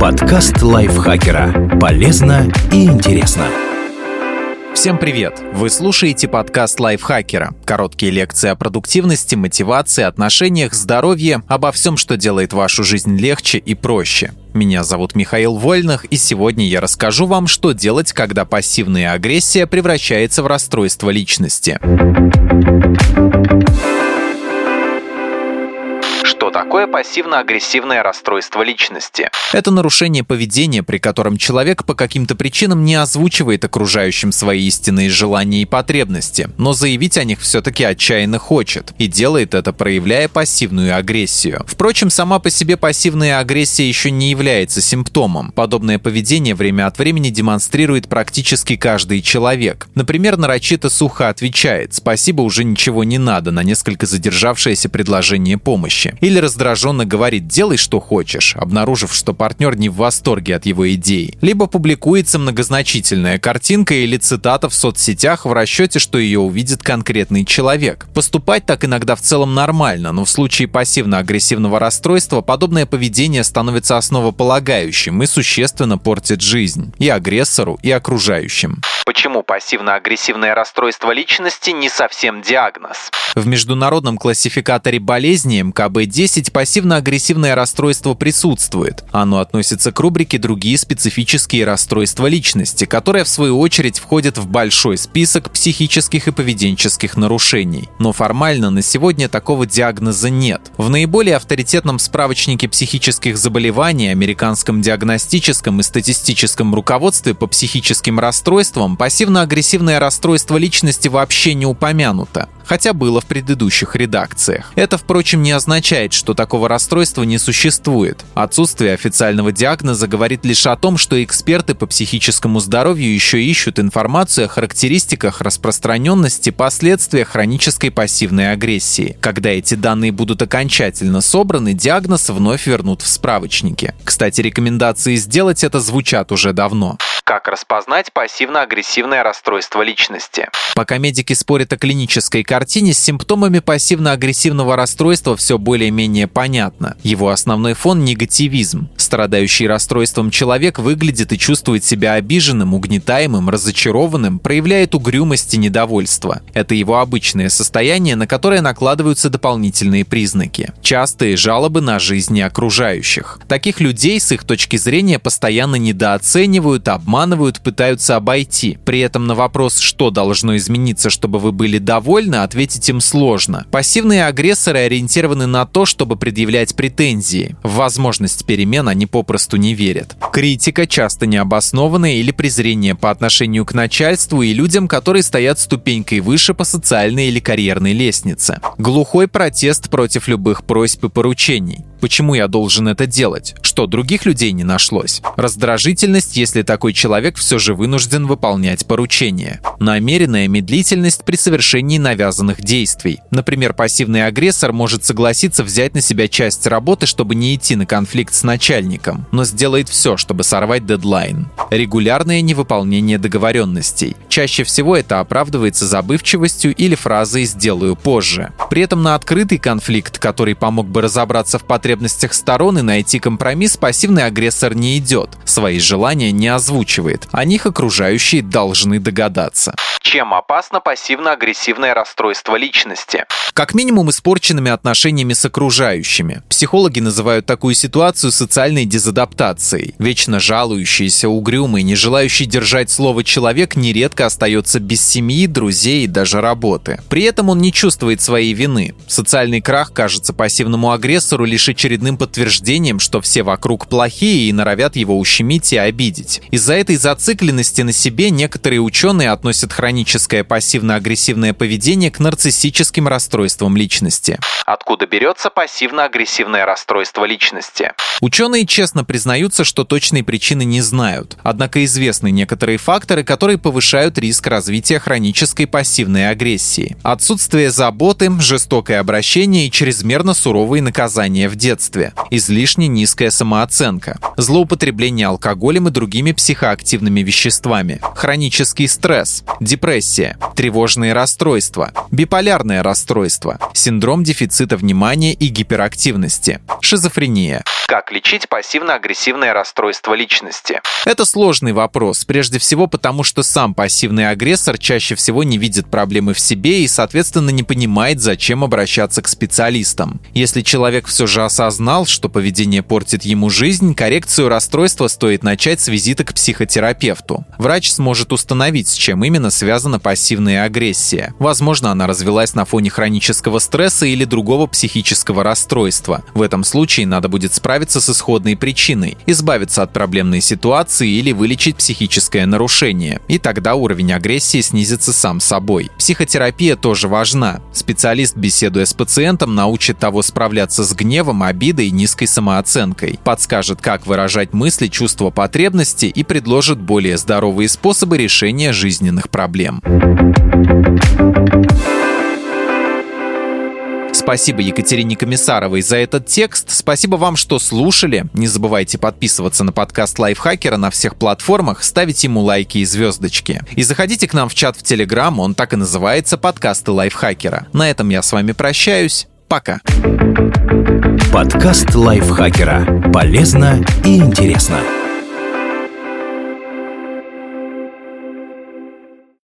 Подкаст лайфхакера. Полезно и интересно. Всем привет! Вы слушаете подкаст лайфхакера. Короткие лекции о продуктивности, мотивации, отношениях, здоровье, обо всем, что делает вашу жизнь легче и проще. Меня зовут Михаил Вольных, и сегодня я расскажу вам, что делать, когда пассивная агрессия превращается в расстройство личности. Такое пассивно-агрессивное расстройство личности? Это нарушение поведения, при котором человек по каким-то причинам не озвучивает окружающим свои истинные желания и потребности, но заявить о них все-таки отчаянно хочет, и делает это, проявляя пассивную агрессию. Впрочем, сама по себе пассивная агрессия еще не является симптомом. Подобное поведение время от времени демонстрирует практически каждый человек. Например, нарочито сухо отвечает «спасибо, уже ничего не надо» на несколько задержавшееся предложение помощи или раздраженно говорит «делай, что хочешь», обнаружив, что партнер не в восторге от его идей. Либо публикуется многозначительная картинка или цитата в соцсетях в расчете, что ее увидит конкретный человек. Поступать так иногда в целом нормально, но в случае пассивно-агрессивного расстройства подобное поведение становится основополагающим и существенно портит жизнь и агрессору, и окружающим. Почему пассивно-агрессивное расстройство личности не совсем диагноз? В международном классификаторе болезней МКБ-10 пассивно-агрессивное расстройство присутствует. Оно относится к рубрике «Другие специфические расстройства личности», которая в свою очередь входит в большой список психических и поведенческих нарушений. Но формально на сегодня такого диагноза нет. В наиболее авторитетном справочнике психических заболеваний, американском диагностическом и статистическом руководстве по психическим расстройствам пассивно-агрессивное расстройство личности вообще не упомянуто хотя было в предыдущих редакциях. Это, впрочем, не означает, что такого расстройства не существует. Отсутствие официального диагноза говорит лишь о том, что эксперты по психическому здоровью еще ищут информацию о характеристиках распространенности последствия хронической пассивной агрессии. Когда эти данные будут окончательно собраны, диагноз вновь вернут в справочники. Кстати, рекомендации сделать это звучат уже давно. Как распознать пассивно-агрессивное расстройство личности? Пока медики спорят о клинической картине, с симптомами пассивно-агрессивного расстройства все более-менее понятно. Его основной фон – негативизм. Страдающий расстройством человек выглядит и чувствует себя обиженным, угнетаемым, разочарованным, проявляет угрюмость и недовольство. Это его обычное состояние, на которое накладываются дополнительные признаки. Частые жалобы на жизни окружающих. Таких людей с их точки зрения постоянно недооценивают, обманывают, обманывают, пытаются обойти. При этом на вопрос, что должно измениться, чтобы вы были довольны, ответить им сложно. Пассивные агрессоры ориентированы на то, чтобы предъявлять претензии. В возможность перемен они попросту не верят. Критика часто необоснованная или презрение по отношению к начальству и людям, которые стоят ступенькой выше по социальной или карьерной лестнице. Глухой протест против любых просьб и поручений. Почему я должен это делать? Что, других людей не нашлось? Раздражительность, если такой человек все же вынужден выполнять поручения. Намеренная медлительность при совершении навязанных действий. Например, пассивный агрессор может согласиться взять на себя часть работы, чтобы не идти на конфликт с начальником, но сделает все, чтобы сорвать дедлайн. Регулярное невыполнение договоренностей. Чаще всего это оправдывается забывчивостью или фразой «сделаю позже». При этом на открытый конфликт, который помог бы разобраться в потребностях сторон и найти компромисс пассивный агрессор не идет, свои желания не озвучивает. О них окружающие должны догадаться. Чем опасно пассивно-агрессивное расстройство личности? Как минимум испорченными отношениями с окружающими. Психологи называют такую ситуацию социальной дезадаптацией. Вечно жалующийся, угрюмый, не желающий держать слово человек нередко остается без семьи, друзей и даже работы. При этом он не чувствует своей вины. Социальный крах кажется пассивному агрессору лишь очередным подтверждением, что все вокруг плохие и норовят его ущемить и обидеть. Из-за этой зацикленности на себе некоторые ученые относят хроническое пассивно-агрессивное поведение к нарциссическим расстройствам личности. Откуда берется пассивно-агрессивное расстройство личности? Ученые честно признаются, что точной причины не знают. Однако известны некоторые факторы, которые повышают риск развития хронической пассивной агрессии. Отсутствие заботы, жестокое обращение и чрезмерно суровые наказания в детстве. Излишне низкая самооценка. Злоупотребление алкоголем и другими психоактивными психоактивными веществами, хронический стресс, депрессия, тревожные расстройства, биполярное расстройство, синдром дефицита внимания и гиперактивности, шизофрения. Как лечить пассивно-агрессивное расстройство личности? Это сложный вопрос, прежде всего потому, что сам пассивный агрессор чаще всего не видит проблемы в себе и, соответственно, не понимает, зачем обращаться к специалистам. Если человек все же осознал, что поведение портит ему жизнь, коррекцию расстройства стоит начать с визита к психотерапевту. Врач сможет установить, с чем именно связана пассивная агрессия. Возможно, она развелась на фоне хронического стресса или другого психического расстройства. В этом случае надо будет справиться с исходной причиной, избавиться от проблемной ситуации или вылечить психическое нарушение. И тогда уровень агрессии снизится сам собой. Психотерапия тоже важна. Специалист, беседуя с пациентом, научит того справляться с гневом, обидой и низкой самооценкой, подскажет, как выражать мысли, чувства, потребности и предложит более здоровые способы решения жизненных проблем. Спасибо Екатерине Комиссаровой за этот текст. Спасибо вам, что слушали. Не забывайте подписываться на подкаст Лайфхакера на всех платформах, ставить ему лайки и звездочки. И заходите к нам в чат в Телеграм, он так и называется «Подкасты Лайфхакера». На этом я с вами прощаюсь. Пока. Подкаст Лайфхакера. Полезно и интересно.